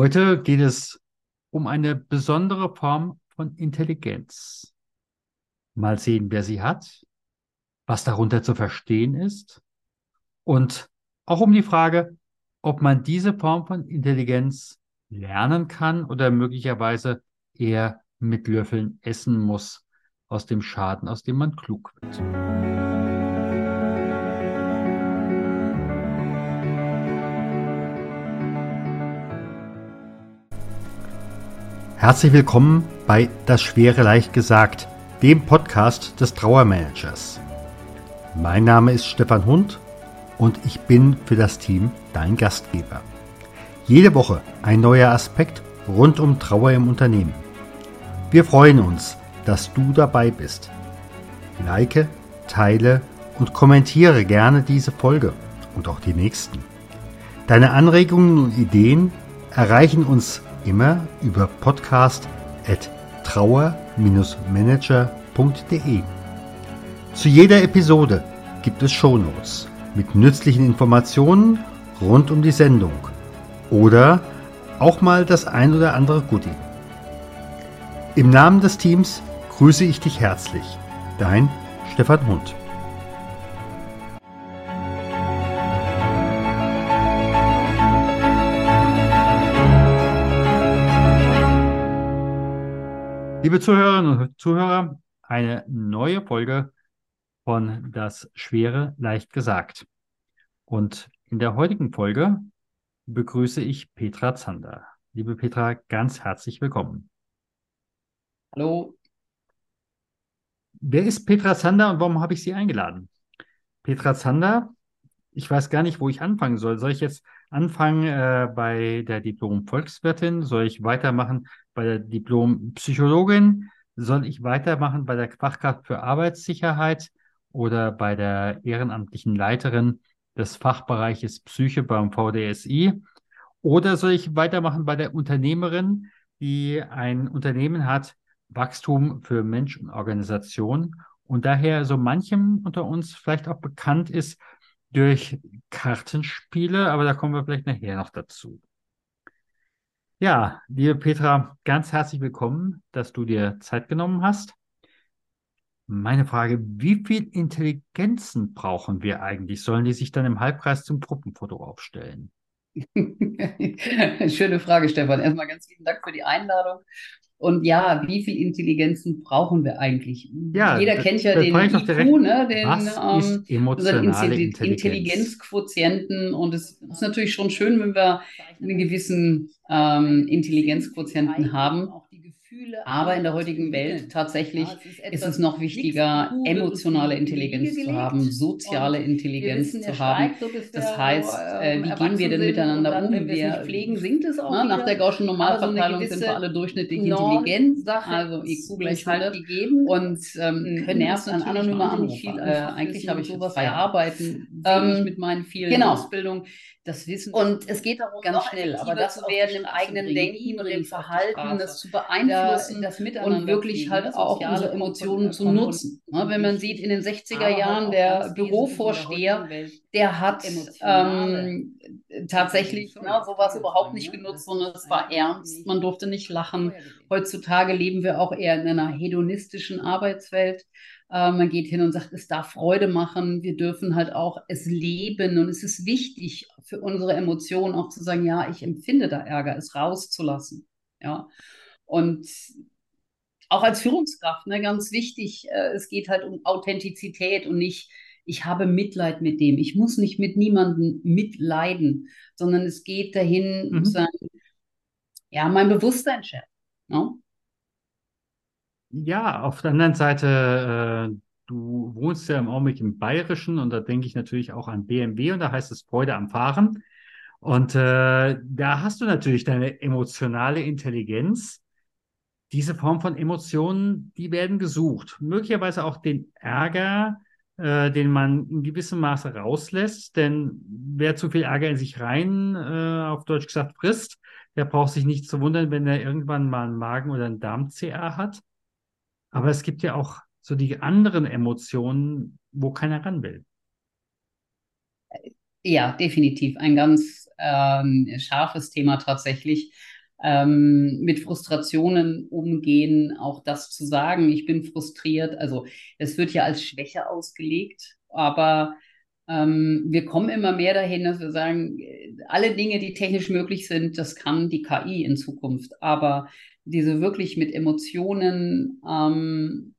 Heute geht es um eine besondere Form von Intelligenz. Mal sehen, wer sie hat, was darunter zu verstehen ist und auch um die Frage, ob man diese Form von Intelligenz lernen kann oder möglicherweise eher mit Löffeln essen muss aus dem Schaden, aus dem man klug wird. Herzlich willkommen bei Das Schwere leicht gesagt, dem Podcast des Trauermanagers. Mein Name ist Stefan Hund und ich bin für das Team dein Gastgeber. Jede Woche ein neuer Aspekt rund um Trauer im Unternehmen. Wir freuen uns, dass du dabei bist. Like, teile und kommentiere gerne diese Folge und auch die nächsten. Deine Anregungen und Ideen erreichen uns immer über podcast.trauer-manager.de. Zu jeder Episode gibt es Shownotes mit nützlichen Informationen rund um die Sendung oder auch mal das ein oder andere Goodie. Im Namen des Teams grüße ich dich herzlich. Dein Stefan Hund. Liebe Zuhörerinnen und Zuhörer, eine neue Folge von Das Schwere leicht gesagt. Und in der heutigen Folge begrüße ich Petra Zander. Liebe Petra, ganz herzlich willkommen. Hallo. Wer ist Petra Zander und warum habe ich sie eingeladen? Petra Zander, ich weiß gar nicht, wo ich anfangen soll. Soll ich jetzt anfangen äh, bei der Diplom-Volkswirtin? Soll ich weitermachen bei der Diplom-Psychologin? Soll ich weitermachen bei der Fachkraft für Arbeitssicherheit oder bei der ehrenamtlichen Leiterin des Fachbereiches Psyche beim VDSI? Oder soll ich weitermachen bei der Unternehmerin, die ein Unternehmen hat, Wachstum für Mensch und Organisation und daher so manchem unter uns vielleicht auch bekannt ist durch Kartenspiele, aber da kommen wir vielleicht nachher noch dazu. Ja, liebe Petra, ganz herzlich willkommen, dass du dir Zeit genommen hast. Meine Frage, wie viel Intelligenzen brauchen wir eigentlich? Sollen die sich dann im Halbkreis zum Gruppenfoto aufstellen? Schöne Frage, Stefan. Erstmal ganz vielen Dank für die Einladung. Und ja, wie viel Intelligenzen brauchen wir eigentlich? Ja, Jeder kennt ja den IQ, ne, den was ähm, emotionale Intelligenz? Intelligenzquotienten. Und es ist natürlich schon schön, wenn wir einen gewissen ähm, Intelligenzquotienten haben. Gefühle. Aber in der heutigen Welt tatsächlich ja, es ist, es noch wichtiger, emotionale Intelligenz zu haben, soziale Intelligenz zu haben. Das heißt, äh, wie gehen wir denn miteinander um? Wenn wir pflegen, sinkt es auch. Na, nach der Gaußschen Normalverteilung sind wir alle durchschnittlich intelligent. Also IQ gleich halt gegeben. Und ähm, können nervt an anonyme Anrufe. Äh, eigentlich habe ich sowas erarbeiten ähm, mit meinen vielen genau. Ausbildungen das Wissen. Und es geht darum, ganz schnell, aber das werden im eigenen Denken und im Verhalten, das zu beeinflussen das und wirklich halt auch unsere Emotionen zu nutzen. Ne, wenn man sieht, in den 60er halt Jahren der Bürovorsteher, der hat ähm, tatsächlich ne, sowas überhaupt nicht genutzt, sondern es war ernst, man durfte nicht lachen. Heutzutage leben wir auch eher in einer hedonistischen Arbeitswelt. Äh, man geht hin und sagt, es darf Freude machen. Wir dürfen halt auch es leben. Und es ist wichtig für unsere Emotionen auch zu sagen, ja, ich empfinde da Ärger, es rauszulassen. Ja. Und auch als Führungskraft, ne, ganz wichtig, äh, es geht halt um Authentizität und nicht, ich habe Mitleid mit dem. Ich muss nicht mit niemandem mitleiden, sondern es geht dahin, mhm. sagen, ja, mein Bewusstsein schärfen. Ne? Ja, auf der anderen Seite, äh, du wohnst ja im Augenblick im Bayerischen und da denke ich natürlich auch an BMW und da heißt es Freude am Fahren. Und äh, da hast du natürlich deine emotionale Intelligenz. Diese Form von Emotionen, die werden gesucht. Möglicherweise auch den Ärger, äh, den man in gewissem Maße rauslässt. Denn wer zu viel Ärger in sich rein, äh, auf Deutsch gesagt, frisst, der braucht sich nicht zu wundern, wenn er irgendwann mal einen Magen- oder einen Darm-CA hat. Aber es gibt ja auch so die anderen Emotionen, wo keiner ran will. Ja, definitiv. Ein ganz ein scharfes Thema tatsächlich. Ähm, mit Frustrationen umgehen, auch das zu sagen, ich bin frustriert. Also es wird ja als Schwäche ausgelegt, aber ähm, wir kommen immer mehr dahin, dass wir sagen, alle Dinge, die technisch möglich sind, das kann die KI in Zukunft. Aber diese wirklich mit Emotionen ähm,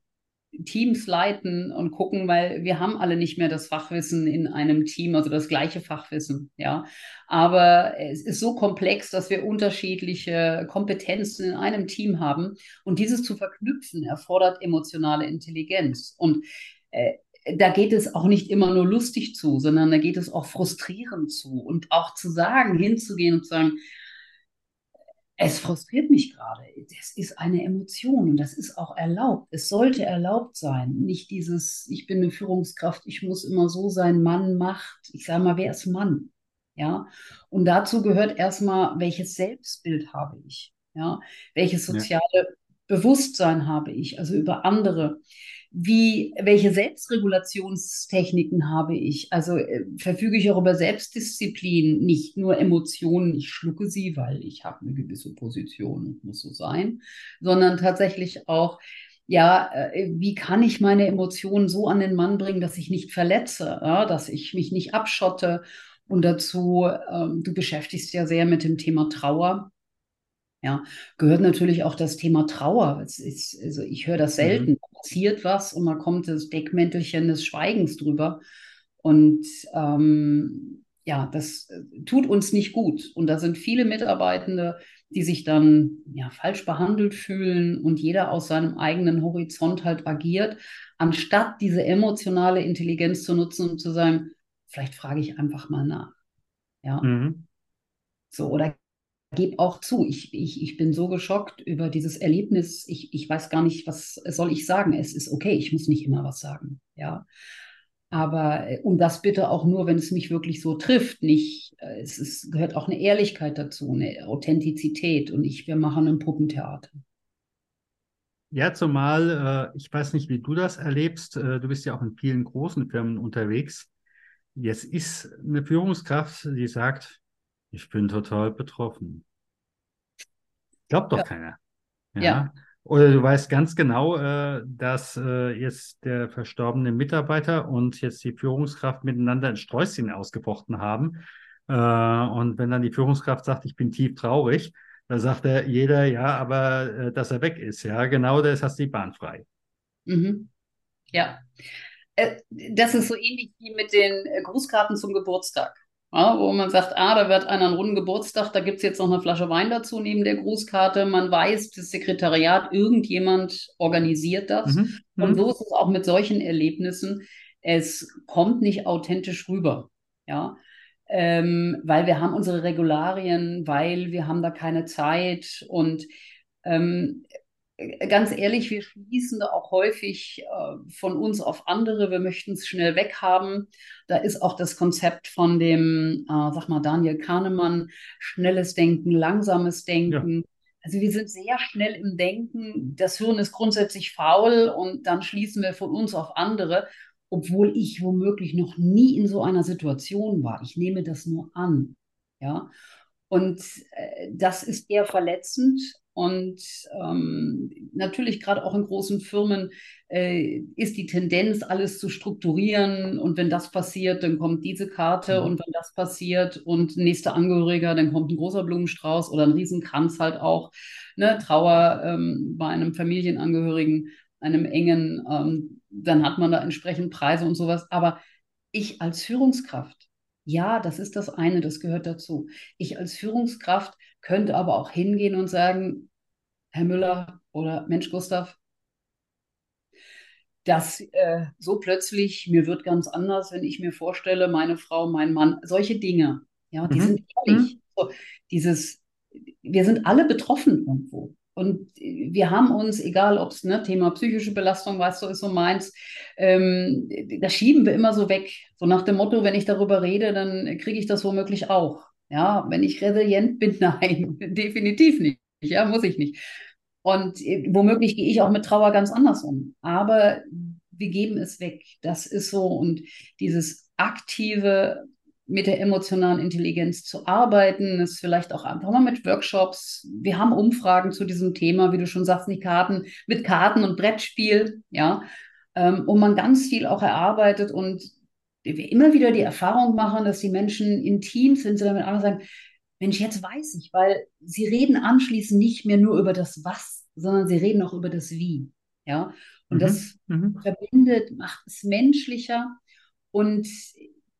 Teams leiten und gucken, weil wir haben alle nicht mehr das Fachwissen in einem Team, also das gleiche Fachwissen, ja. Aber es ist so komplex, dass wir unterschiedliche Kompetenzen in einem Team haben. Und dieses zu verknüpfen erfordert emotionale Intelligenz. Und äh, da geht es auch nicht immer nur lustig zu, sondern da geht es auch frustrierend zu. Und auch zu sagen, hinzugehen und zu sagen, es frustriert mich gerade. Das ist eine Emotion und das ist auch erlaubt. Es sollte erlaubt sein. Nicht dieses, ich bin eine Führungskraft, ich muss immer so sein, Mann macht. Ich sage mal, wer ist Mann? Ja. Und dazu gehört erstmal, welches Selbstbild habe ich? Ja. Welches soziale ja. Bewusstsein habe ich? Also über andere wie, welche Selbstregulationstechniken habe ich? Also äh, verfüge ich auch über Selbstdisziplin, nicht nur Emotionen, ich schlucke sie, weil ich habe eine gewisse Position und muss so sein, sondern tatsächlich auch, ja, äh, wie kann ich meine Emotionen so an den Mann bringen, dass ich nicht verletze, ja, dass ich mich nicht abschotte. Und dazu, ähm, du beschäftigst ja sehr mit dem Thema Trauer. Ja, gehört natürlich auch das Thema Trauer. Ist, also ich höre das selten. Mhm. Passiert was und da kommt das Deckmäntelchen des Schweigens drüber. Und ähm, ja, das äh, tut uns nicht gut. Und da sind viele Mitarbeitende, die sich dann ja falsch behandelt fühlen und jeder aus seinem eigenen Horizont halt agiert, anstatt diese emotionale Intelligenz zu nutzen und zu sagen, vielleicht frage ich einfach mal nach. Ja. Mhm. So, oder gebe auch zu, ich, ich, ich bin so geschockt über dieses Erlebnis. Ich, ich weiß gar nicht, was soll ich sagen. Es ist okay, ich muss nicht immer was sagen. Ja. Aber äh, und das bitte auch nur, wenn es mich wirklich so trifft. Nicht, äh, es ist, gehört auch eine Ehrlichkeit dazu, eine Authentizität. Und ich, wir machen ein Puppentheater. Ja, zumal, äh, ich weiß nicht, wie du das erlebst. Du bist ja auch in vielen großen Firmen unterwegs. Jetzt ist eine Führungskraft, die sagt, ich bin total betroffen. Glaubt doch ja. keiner. Ja. ja. Oder du weißt ganz genau, äh, dass äh, jetzt der verstorbene Mitarbeiter und jetzt die Führungskraft miteinander ein Sträußchen ausgefochten haben. Äh, und wenn dann die Führungskraft sagt, ich bin tief traurig, dann sagt er jeder, ja, aber dass er weg ist. Ja, genau, das hast du die Bahn frei. Mhm. Ja. Das ist so ähnlich wie mit den Grußkarten zum Geburtstag. Ja, wo man sagt, ah, da wird einer einen runden Geburtstag, da gibt es jetzt noch eine Flasche Wein dazu neben der Grußkarte. Man weiß, das Sekretariat, irgendjemand organisiert das. Mhm. Und mhm. so ist es auch mit solchen Erlebnissen. Es kommt nicht authentisch rüber. Ja. Ähm, weil wir haben unsere Regularien, weil wir haben da keine Zeit und ähm, ganz ehrlich, wir schließen da auch häufig äh, von uns auf andere. Wir möchten es schnell weghaben. Da ist auch das Konzept von dem, äh, sag mal, Daniel Kahnemann, schnelles Denken, langsames Denken. Ja. Also wir sind sehr schnell im Denken. Das Hirn ist grundsätzlich faul und dann schließen wir von uns auf andere, obwohl ich womöglich noch nie in so einer Situation war. Ich nehme das nur an. Ja. Und äh, das ist eher verletzend und ähm, natürlich gerade auch in großen Firmen äh, ist die Tendenz, alles zu strukturieren. Und wenn das passiert, dann kommt diese Karte. Mhm. Und wenn das passiert und nächster Angehöriger, dann kommt ein großer Blumenstrauß oder ein Riesenkranz halt auch. Ne? Trauer ähm, bei einem Familienangehörigen, einem engen, ähm, dann hat man da entsprechend Preise und sowas. Aber ich als Führungskraft, ja, das ist das eine, das gehört dazu. Ich als Führungskraft könnte aber auch hingehen und sagen, Herr Müller oder Mensch Gustav, dass äh, so plötzlich, mir wird ganz anders, wenn ich mir vorstelle, meine Frau, mein Mann, solche Dinge, ja, die mhm. sind ehrlich. Mhm. So, dieses, wir sind alle betroffen irgendwo. Und wir haben uns, egal ob es ne, Thema psychische Belastung, weißt du, ist so meins, ähm, das schieben wir immer so weg. So nach dem Motto, wenn ich darüber rede, dann kriege ich das womöglich auch. Ja, wenn ich resilient bin, nein, definitiv nicht. Ja, muss ich nicht. Und äh, womöglich gehe ich auch mit Trauer ganz anders um. Aber wir geben es weg. Das ist so. Und dieses aktive mit der emotionalen Intelligenz zu arbeiten, ist vielleicht auch einfach mal mit Workshops. Wir haben Umfragen zu diesem Thema, wie du schon sagst, nicht Karten, mit Karten und Brettspiel, ja, ähm, wo man ganz viel auch erarbeitet und wir immer wieder die Erfahrung machen, dass die Menschen in Teams, wenn sie damit anderen Mensch, jetzt weiß ich, weil sie reden anschließend nicht mehr nur über das Was, sondern sie reden auch über das Wie. Ja, und mhm. das mhm. verbindet, macht es menschlicher. Und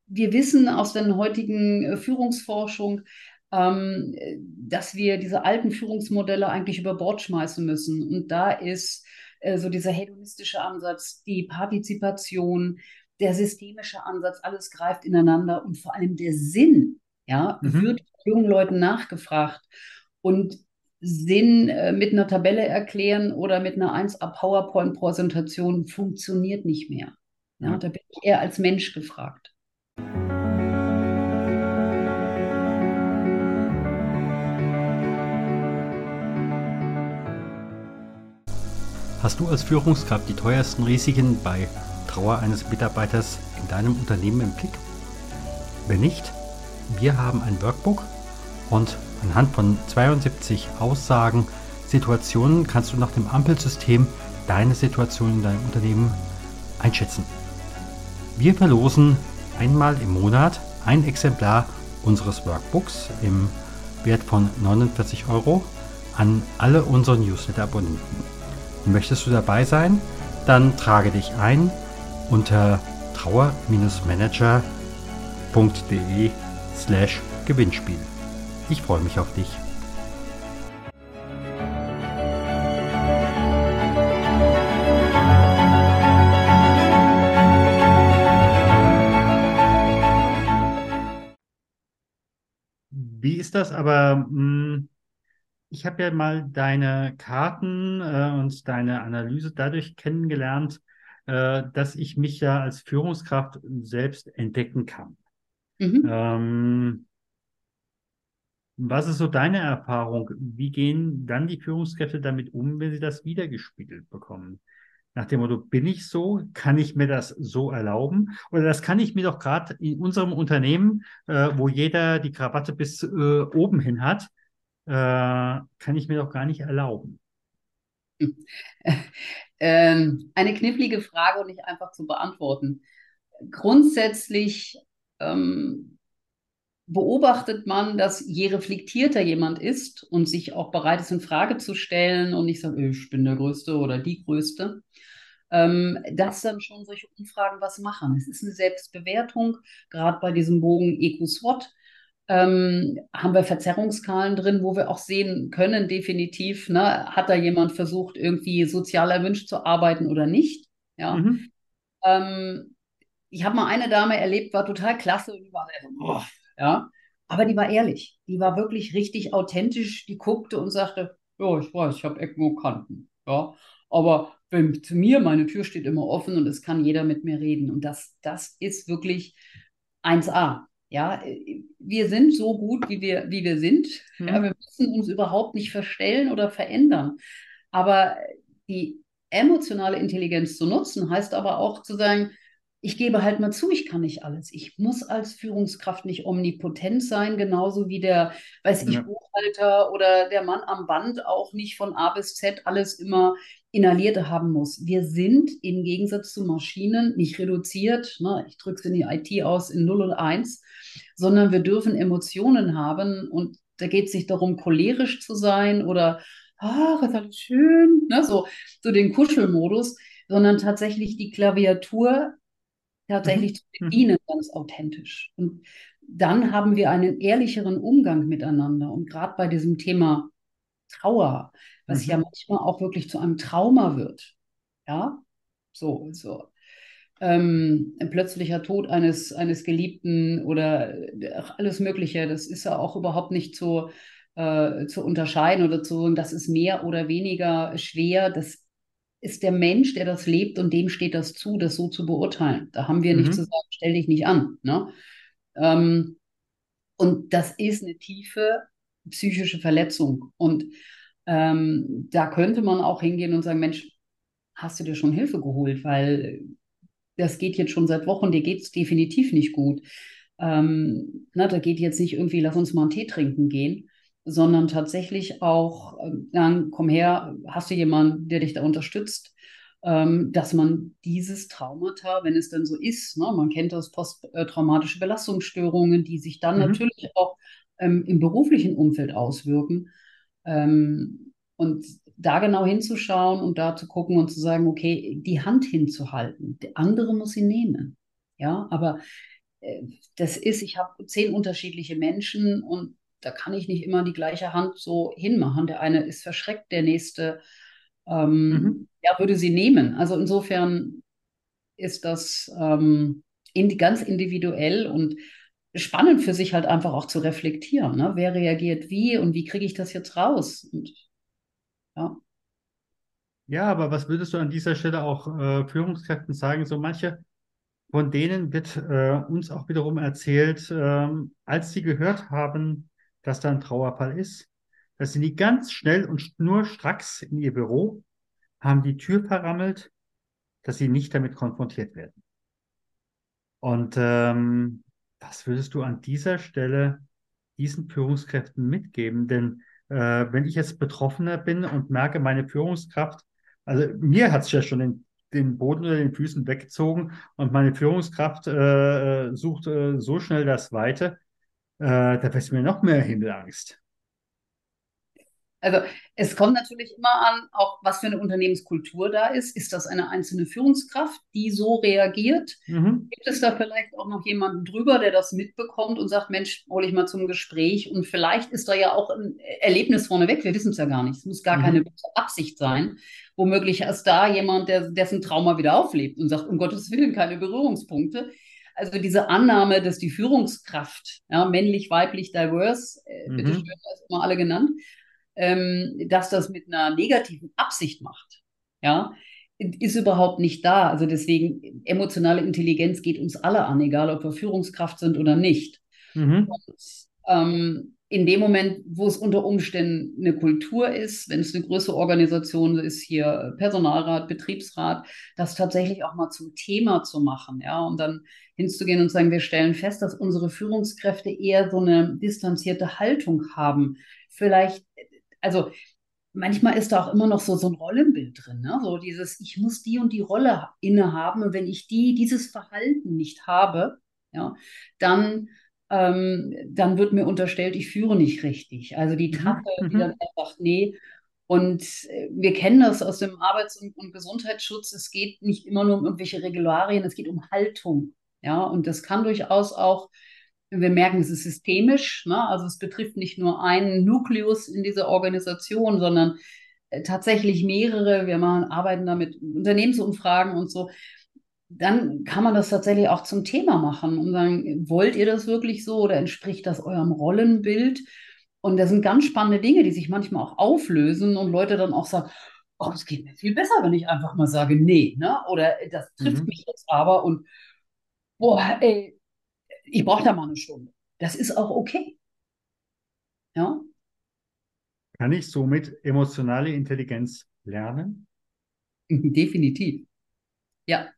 wir wissen aus der heutigen äh, Führungsforschung, ähm, dass wir diese alten Führungsmodelle eigentlich über Bord schmeißen müssen. Und da ist äh, so dieser hedonistische Ansatz, die Partizipation, der systemische Ansatz, alles greift ineinander und vor allem der Sinn, ja, mhm. wird jungen Leuten nachgefragt. Und Sinn äh, mit einer Tabelle erklären oder mit einer 1A PowerPoint-Präsentation funktioniert nicht mehr. Ja, Da bin ich eher als Mensch gefragt. Hast du als Führungskraft die teuersten Risiken bei Trauer eines Mitarbeiters in deinem Unternehmen im Blick? Wenn nicht, wir haben ein Workbook und anhand von 72 Aussagen, Situationen kannst du nach dem Ampelsystem deine Situation in deinem Unternehmen einschätzen. Wir verlosen einmal im Monat ein Exemplar unseres Workbooks im Wert von 49 Euro an alle unsere Newsletter-Abonnenten. Möchtest du dabei sein? Dann trage dich ein unter trauer-manager.de slash Gewinnspiel. Ich freue mich auf dich. Wie ist das aber? Hm, ich habe ja mal deine Karten äh, und deine Analyse dadurch kennengelernt, äh, dass ich mich ja als Führungskraft selbst entdecken kann. Mhm. Ähm, was ist so deine Erfahrung? Wie gehen dann die Führungskräfte damit um, wenn sie das wiedergespiegelt bekommen? Nach dem Motto, bin ich so? Kann ich mir das so erlauben? Oder das kann ich mir doch gerade in unserem Unternehmen, äh, wo jeder die Krawatte bis äh, oben hin hat, äh, kann ich mir doch gar nicht erlauben. Ähm, eine knifflige Frage und nicht einfach zu beantworten. Grundsätzlich ähm, beobachtet man, dass je reflektierter jemand ist und sich auch bereit ist, in Frage zu stellen und nicht sagt, ich bin der Größte oder die Größte, ähm, dass dann schon solche Umfragen was machen. Es ist eine Selbstbewertung, gerade bei diesem Bogen EQ-SWOT. Ähm, haben wir Verzerrungskalen drin, wo wir auch sehen können, definitiv, ne, hat da jemand versucht, irgendwie sozial erwünscht zu arbeiten oder nicht. Ja. Mhm. Ähm, ich habe mal eine Dame erlebt, war total klasse und die war so, boah, ja. Aber die war ehrlich. Die war wirklich richtig authentisch. Die guckte und sagte, ja, ich weiß, ich habe Ecken und Kanten. Ja. Aber wenn zu mir, meine Tür steht immer offen und es kann jeder mit mir reden. Und das, das ist wirklich 1A. Ja, wir sind so gut, wie wir, wie wir sind. Mhm. Ja, wir müssen uns überhaupt nicht verstellen oder verändern. Aber die emotionale Intelligenz zu nutzen, heißt aber auch zu sagen, ich gebe halt mal zu, ich kann nicht alles. Ich muss als Führungskraft nicht omnipotent sein, genauso wie der, weiß ich, Buchhalter oder der Mann am Band auch nicht von A bis Z alles immer inhaliert haben muss. Wir sind im Gegensatz zu Maschinen nicht reduziert, ne, ich drücke es in die IT aus, in 0 und 1, sondern wir dürfen Emotionen haben und da geht es nicht darum, cholerisch zu sein oder ach, ist alles schön, ne, so, so den Kuschelmodus, sondern tatsächlich die Klaviatur tatsächlich mhm. zu mhm. bedienen, ganz authentisch. Und dann haben wir einen ehrlicheren Umgang miteinander. Und gerade bei diesem Thema Trauer, was mhm. ja manchmal auch wirklich zu einem Trauma wird. Ja, so, so. Ähm, ein plötzlicher Tod eines, eines Geliebten oder ach, alles Mögliche, das ist ja auch überhaupt nicht zu, äh, zu unterscheiden oder zu sagen, das ist mehr oder weniger schwer. Das ist der Mensch, der das lebt und dem steht das zu, das so zu beurteilen. Da haben wir mhm. nicht zu sagen, stell dich nicht an. Ne? Ähm, und das ist eine tiefe psychische Verletzung. Und ähm, da könnte man auch hingehen und sagen, Mensch, hast du dir schon Hilfe geholt? Weil das geht jetzt schon seit Wochen, dir geht es definitiv nicht gut. Ähm, na, da geht jetzt nicht irgendwie, lass uns mal einen Tee trinken gehen, sondern tatsächlich auch, äh, komm her, hast du jemanden, der dich da unterstützt? Ähm, dass man dieses Traumata, wenn es denn so ist, ne, man kennt das posttraumatische Belastungsstörungen, die sich dann mhm. natürlich auch ähm, im beruflichen Umfeld auswirken. Ähm, und da genau hinzuschauen und da zu gucken und zu sagen, okay, die Hand hinzuhalten. Der andere muss sie nehmen. Ja, aber äh, das ist, ich habe zehn unterschiedliche Menschen und da kann ich nicht immer die gleiche Hand so hinmachen. Der eine ist verschreckt, der nächste ähm, mhm. ja, würde sie nehmen. Also insofern ist das ähm, in, ganz individuell und spannend für sich halt einfach auch zu reflektieren. Ne? Wer reagiert wie und wie kriege ich das jetzt raus? Und, ja. ja, aber was würdest du an dieser Stelle auch äh, Führungskräften sagen? So manche von denen wird äh, uns auch wiederum erzählt, äh, als sie gehört haben, dass da ein Trauerfall ist, dass sie nie ganz schnell und nur stracks in ihr Büro haben die Tür verrammelt, dass sie nicht damit konfrontiert werden. Und ähm, was würdest du an dieser Stelle diesen Führungskräften mitgeben? Denn äh, wenn ich jetzt Betroffener bin und merke, meine Führungskraft, also mir hat es ja schon den, den, Boden unter den Füßen weggezogen und meine Führungskraft äh, sucht äh, so schnell das Weite, äh, da wird mir noch mehr Himmelangst. Also es kommt natürlich immer an, auch was für eine Unternehmenskultur da ist. Ist das eine einzelne Führungskraft, die so reagiert? Mhm. Gibt es da vielleicht auch noch jemanden drüber, der das mitbekommt und sagt, Mensch, hole ich mal zum Gespräch? Und vielleicht ist da ja auch ein Erlebnis vorneweg, wir wissen es ja gar nicht. Es muss gar mhm. keine Absicht sein. Womöglich ist da jemand, der, dessen Trauma wieder auflebt und sagt, um Gottes Willen, keine Berührungspunkte. Also diese Annahme, dass die Führungskraft, ja, männlich, weiblich, diverse, äh, mhm. bitte schön, das immer alle genannt, ähm, dass das mit einer negativen Absicht macht. Ja, ist überhaupt nicht da. Also deswegen, emotionale Intelligenz geht uns alle an, egal ob wir Führungskraft sind oder nicht. Mhm. Und, ähm, in dem Moment, wo es unter Umständen eine Kultur ist, wenn es eine größere Organisation ist, hier Personalrat, Betriebsrat, das tatsächlich auch mal zum Thema zu machen, ja, und dann hinzugehen und sagen, wir stellen fest, dass unsere Führungskräfte eher so eine distanzierte Haltung haben. Vielleicht also manchmal ist da auch immer noch so, so ein Rollenbild drin, ne? So dieses, ich muss die und die Rolle innehaben und wenn ich die, dieses Verhalten nicht habe, ja, dann, ähm, dann wird mir unterstellt, ich führe nicht richtig. Also die mhm, Tappe, mhm. die dann einfach, nee. Und äh, wir kennen das aus dem Arbeits- und, und Gesundheitsschutz. Es geht nicht immer nur um irgendwelche Regularien, es geht um Haltung. Ja, und das kann durchaus auch wir merken, es ist systemisch, ne? also es betrifft nicht nur einen Nukleus in dieser Organisation, sondern äh, tatsächlich mehrere. Wir machen, arbeiten da mit Unternehmensumfragen und so. Dann kann man das tatsächlich auch zum Thema machen und sagen, wollt ihr das wirklich so oder entspricht das eurem Rollenbild? Und das sind ganz spannende Dinge, die sich manchmal auch auflösen und Leute dann auch sagen, oh, es geht mir viel besser, wenn ich einfach mal sage, nee, ne? Oder das trifft mhm. mich jetzt aber und boah, ey, ich brauche da mal eine Stunde. Das ist auch okay. Ja. Kann ich somit emotionale Intelligenz lernen? Definitiv. Ja.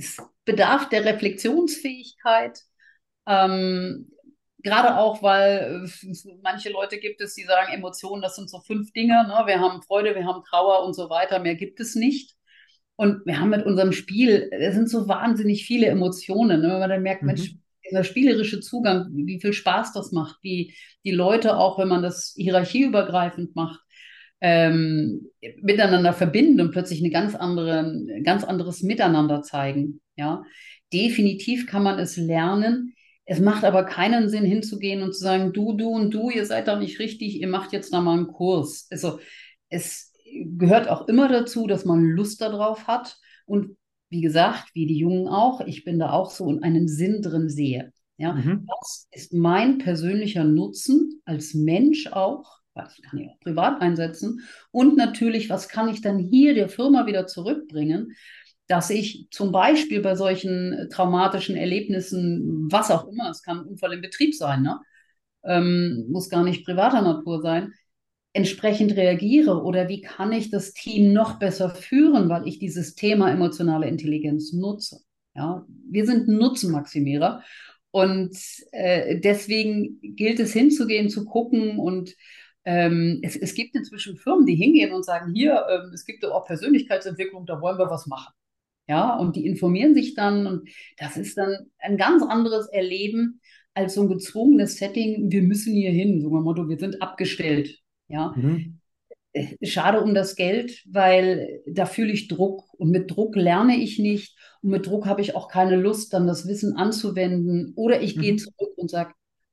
Es bedarf der Reflexionsfähigkeit. Ähm, gerade auch, weil es manche Leute gibt es, die sagen, Emotionen, das sind so fünf Dinge. Ne? Wir haben Freude, wir haben Trauer und so weiter. Mehr gibt es nicht. Und wir haben mit unserem Spiel, es sind so wahnsinnig viele Emotionen. Ne? Wenn man dann merkt, mhm. Mensch, dieser spielerische Zugang, wie viel Spaß das macht, wie die Leute auch, wenn man das hierarchieübergreifend macht, ähm, miteinander verbinden und plötzlich eine ganz andere, ganz anderes Miteinander zeigen. Ja, definitiv kann man es lernen. Es macht aber keinen Sinn, hinzugehen und zu sagen, du, du und du, ihr seid da nicht richtig, ihr macht jetzt da mal einen Kurs. Also es gehört auch immer dazu, dass man Lust darauf hat und wie gesagt, wie die Jungen auch, ich bin da auch so und einen Sinn drin sehe. Ja, mhm. was ist mein persönlicher Nutzen als Mensch auch? Was kann ich auch privat einsetzen? Und natürlich, was kann ich dann hier der Firma wieder zurückbringen, dass ich zum Beispiel bei solchen traumatischen Erlebnissen, was auch immer, es kann ein Unfall im Betrieb sein, ne? Ähm, muss gar nicht privater Natur sein, entsprechend reagiere oder wie kann ich das Team noch besser führen, weil ich dieses Thema emotionale Intelligenz nutze. Ja, wir sind Nutzenmaximierer Und äh, deswegen gilt es hinzugehen, zu gucken und ähm, es, es, gibt inzwischen Firmen, die hingehen und sagen, hier, ähm, es gibt auch Persönlichkeitsentwicklung, da wollen wir was machen. Ja, und die informieren sich dann und das ist dann ein ganz anderes Erleben als so ein gezwungenes Setting, wir müssen hier hin, so ein Motto, wir sind abgestellt. Ja. Mhm. Äh, schade um das Geld, weil da fühle ich Druck und mit Druck lerne ich nicht und mit Druck habe ich auch keine Lust, dann das Wissen anzuwenden oder ich mhm. gehe zurück und sage,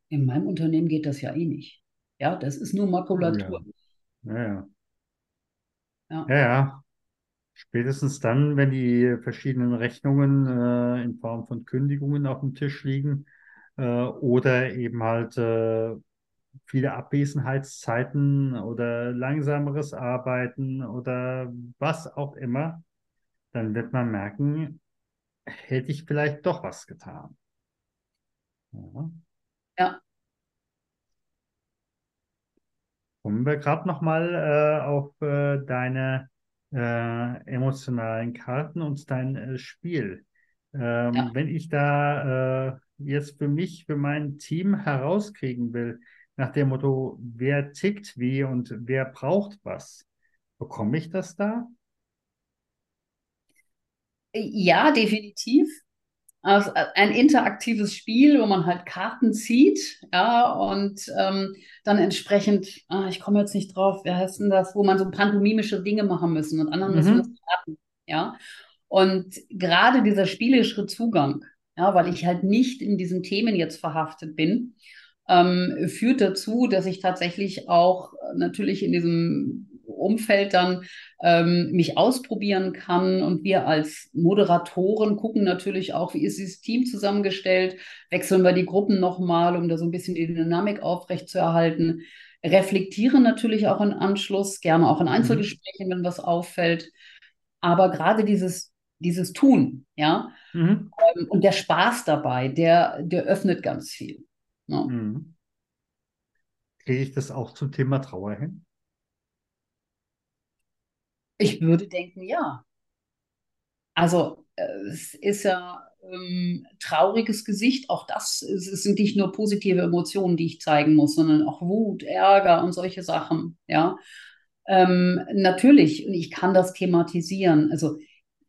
in meinem Unternehmen geht das ja eh nicht. Ja, das ist nur Makulatur. Ja, ja. Ja, ja. ja. Spätestens dann, wenn die verschiedenen Rechnungen äh, in Form von Kündigungen auf dem Tisch liegen äh, oder eben halt äh, viele Abwesenheitszeiten oder langsameres Arbeiten oder was auch immer, dann wird man merken, hätte ich vielleicht doch was getan. Ja. ja. Kommen wir gerade nochmal äh, auf äh, deine äh, emotionalen Karten und dein äh, Spiel. Ähm, ja. Wenn ich da äh, jetzt für mich, für mein Team herauskriegen will, nach dem Motto, wer tickt wie und wer braucht was, bekomme ich das da? Ja, definitiv. Also ein interaktives Spiel, wo man halt Karten zieht, ja, und ähm, dann entsprechend, ah, ich komme jetzt nicht drauf, wer heißt denn das, wo man so pantomimische Dinge machen müssen und anderen mhm. müssen das Karten, ja. Und gerade dieser spielerische Zugang, ja, weil ich halt nicht in diesen Themen jetzt verhaftet bin, ähm, führt dazu, dass ich tatsächlich auch natürlich in diesem Umfeld dann ähm, mich ausprobieren kann. Und wir als Moderatoren gucken natürlich auch, wie ist dieses Team zusammengestellt, wechseln wir die Gruppen nochmal, um da so ein bisschen die Dynamik aufrechtzuerhalten. Reflektieren natürlich auch in Anschluss, gerne auch in mhm. Einzelgesprächen, wenn was auffällt. Aber gerade dieses, dieses Tun, ja, mhm. ähm, und der Spaß dabei, der, der öffnet ganz viel. Ja. Mhm. Kriege ich das auch zum Thema Trauer hin? Ich würde denken, ja. Also äh, es ist ja ähm, trauriges Gesicht, auch das es sind nicht nur positive Emotionen, die ich zeigen muss, sondern auch Wut, Ärger und solche Sachen. Ja, ähm, natürlich, und ich kann das thematisieren. Also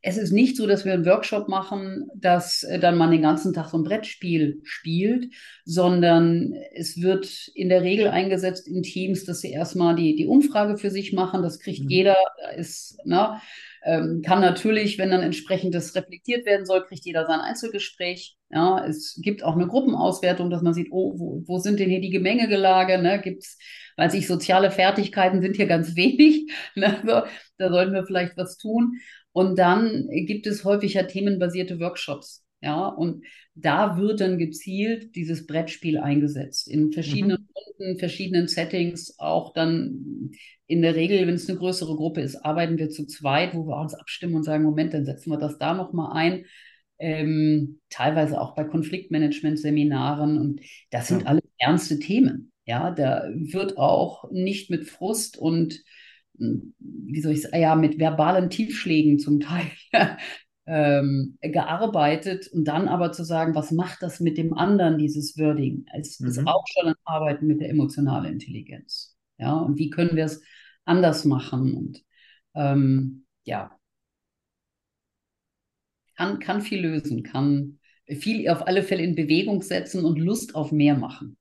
es ist nicht so, dass wir einen Workshop machen, dass äh, dann man den ganzen Tag so ein Brettspiel spielt, sondern es wird in der Regel eingesetzt in Teams, dass sie erstmal die, die Umfrage für sich machen. Das kriegt mhm. jeder, ist, na, ne, ähm, kann natürlich, wenn dann entsprechend das reflektiert werden soll, kriegt jeder sein Einzelgespräch. Ja, es gibt auch eine Gruppenauswertung, dass man sieht, oh, wo, wo sind denn hier die Gemengegelage? Ne? Gibt es, weil sich soziale Fertigkeiten sind hier ganz wenig. Ne? So, da sollten wir vielleicht was tun. Und dann gibt es häufig ja themenbasierte Workshops. Ja, und da wird dann gezielt dieses Brettspiel eingesetzt in verschiedenen mhm. Runden, verschiedenen Settings. Auch dann in der Regel, wenn es eine größere Gruppe ist, arbeiten wir zu zweit, wo wir uns abstimmen und sagen, Moment, dann setzen wir das da nochmal ein. Ähm, teilweise auch bei Konfliktmanagement-Seminaren. Und das sind ja. alles ernste Themen. Ja, da wird auch nicht mit Frust und wie soll ich sagen, ja, mit verbalen Tiefschlägen zum Teil ähm, gearbeitet und dann aber zu sagen, was macht das mit dem anderen, dieses Wording? Es mhm. ist auch schon ein Arbeiten mit der emotionalen Intelligenz. Ja, und wie können wir es anders machen? Und ähm, ja, kann, kann viel lösen, kann viel auf alle Fälle in Bewegung setzen und Lust auf mehr machen.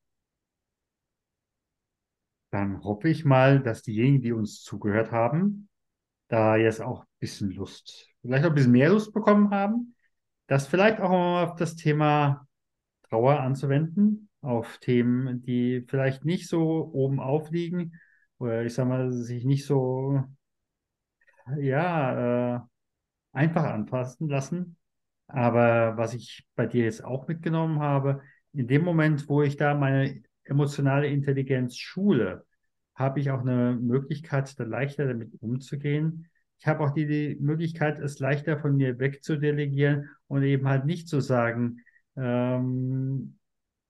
Dann hoffe ich mal, dass diejenigen, die uns zugehört haben, da jetzt auch ein bisschen Lust, vielleicht auch ein bisschen mehr Lust bekommen haben, das vielleicht auch mal auf das Thema Trauer anzuwenden, auf Themen, die vielleicht nicht so oben aufliegen oder ich sag mal, sich nicht so, ja, äh, einfach anpassen lassen. Aber was ich bei dir jetzt auch mitgenommen habe, in dem Moment, wo ich da meine emotionale Intelligenz schule, habe ich auch eine Möglichkeit, da leichter damit umzugehen. Ich habe auch die, die Möglichkeit, es leichter von mir wegzudelegieren und eben halt nicht zu sagen, ähm,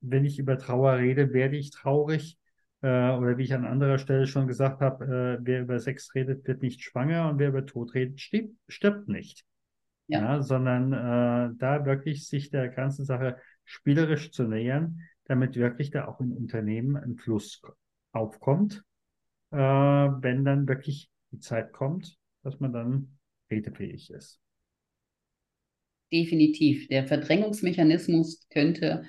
wenn ich über Trauer rede, werde ich traurig. Äh, oder wie ich an anderer Stelle schon gesagt habe, äh, wer über Sex redet, wird nicht schwanger und wer über Tod redet, stirbt, stirbt nicht. Ja. ja sondern äh, da wirklich sich der ganzen Sache spielerisch zu nähern, damit wirklich da auch im Unternehmen ein Fluss aufkommt, äh, wenn dann wirklich die Zeit kommt, dass man dann redefähig ist. Definitiv. Der Verdrängungsmechanismus könnte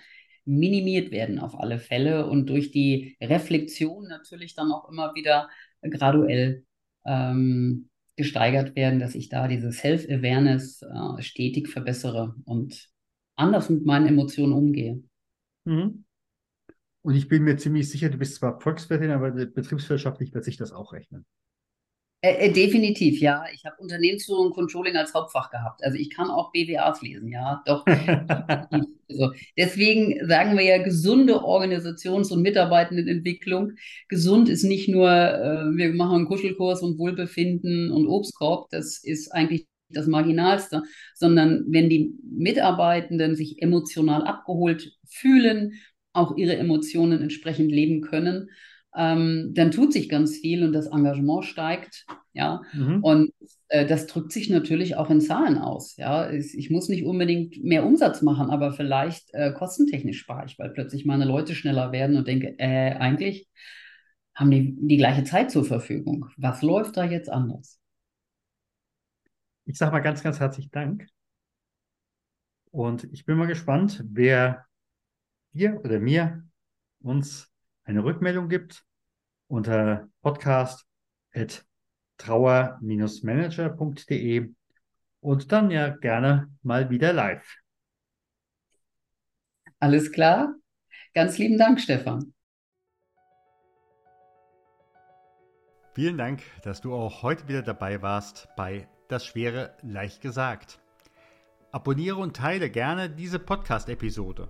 minimiert werden auf alle Fälle und durch die Reflexion natürlich dann auch immer wieder graduell ähm, gesteigert werden, dass ich da diese Self-Awareness äh, stetig verbessere und anders mit meinen Emotionen umgehe. Mhm. Und ich bin mir ziemlich sicher, du bist zwar Volkswirtin, aber betriebswirtschaftlich wird sich das auch rechnen. Äh, äh, definitiv, ja. Ich habe Unternehmensführung und Controlling als Hauptfach gehabt. Also ich kann auch BWAs lesen, ja. Doch. also deswegen sagen wir ja gesunde Organisations- und Mitarbeitendenentwicklung. Gesund ist nicht nur, äh, wir machen einen Kuschelkurs und Wohlbefinden und Obstkorb. Das ist eigentlich das Marginalste, sondern wenn die Mitarbeitenden sich emotional abgeholt fühlen, auch ihre Emotionen entsprechend leben können ähm, dann tut sich ganz viel und das Engagement steigt. Ja, mhm. und äh, das drückt sich natürlich auch in Zahlen aus. Ja, ich, ich muss nicht unbedingt mehr Umsatz machen, aber vielleicht äh, kostentechnisch spare ich, weil plötzlich meine Leute schneller werden und denke, äh, eigentlich haben die die gleiche Zeit zur Verfügung. Was läuft da jetzt anders? Ich sage mal ganz, ganz herzlichen Dank. Und ich bin mal gespannt, wer dir oder mir uns eine Rückmeldung gibt unter podcast.trauer-manager.de und dann ja gerne mal wieder live. Alles klar. Ganz lieben Dank, Stefan. Vielen Dank, dass du auch heute wieder dabei warst bei Das Schwere leicht gesagt. Abonniere und teile gerne diese Podcast-Episode.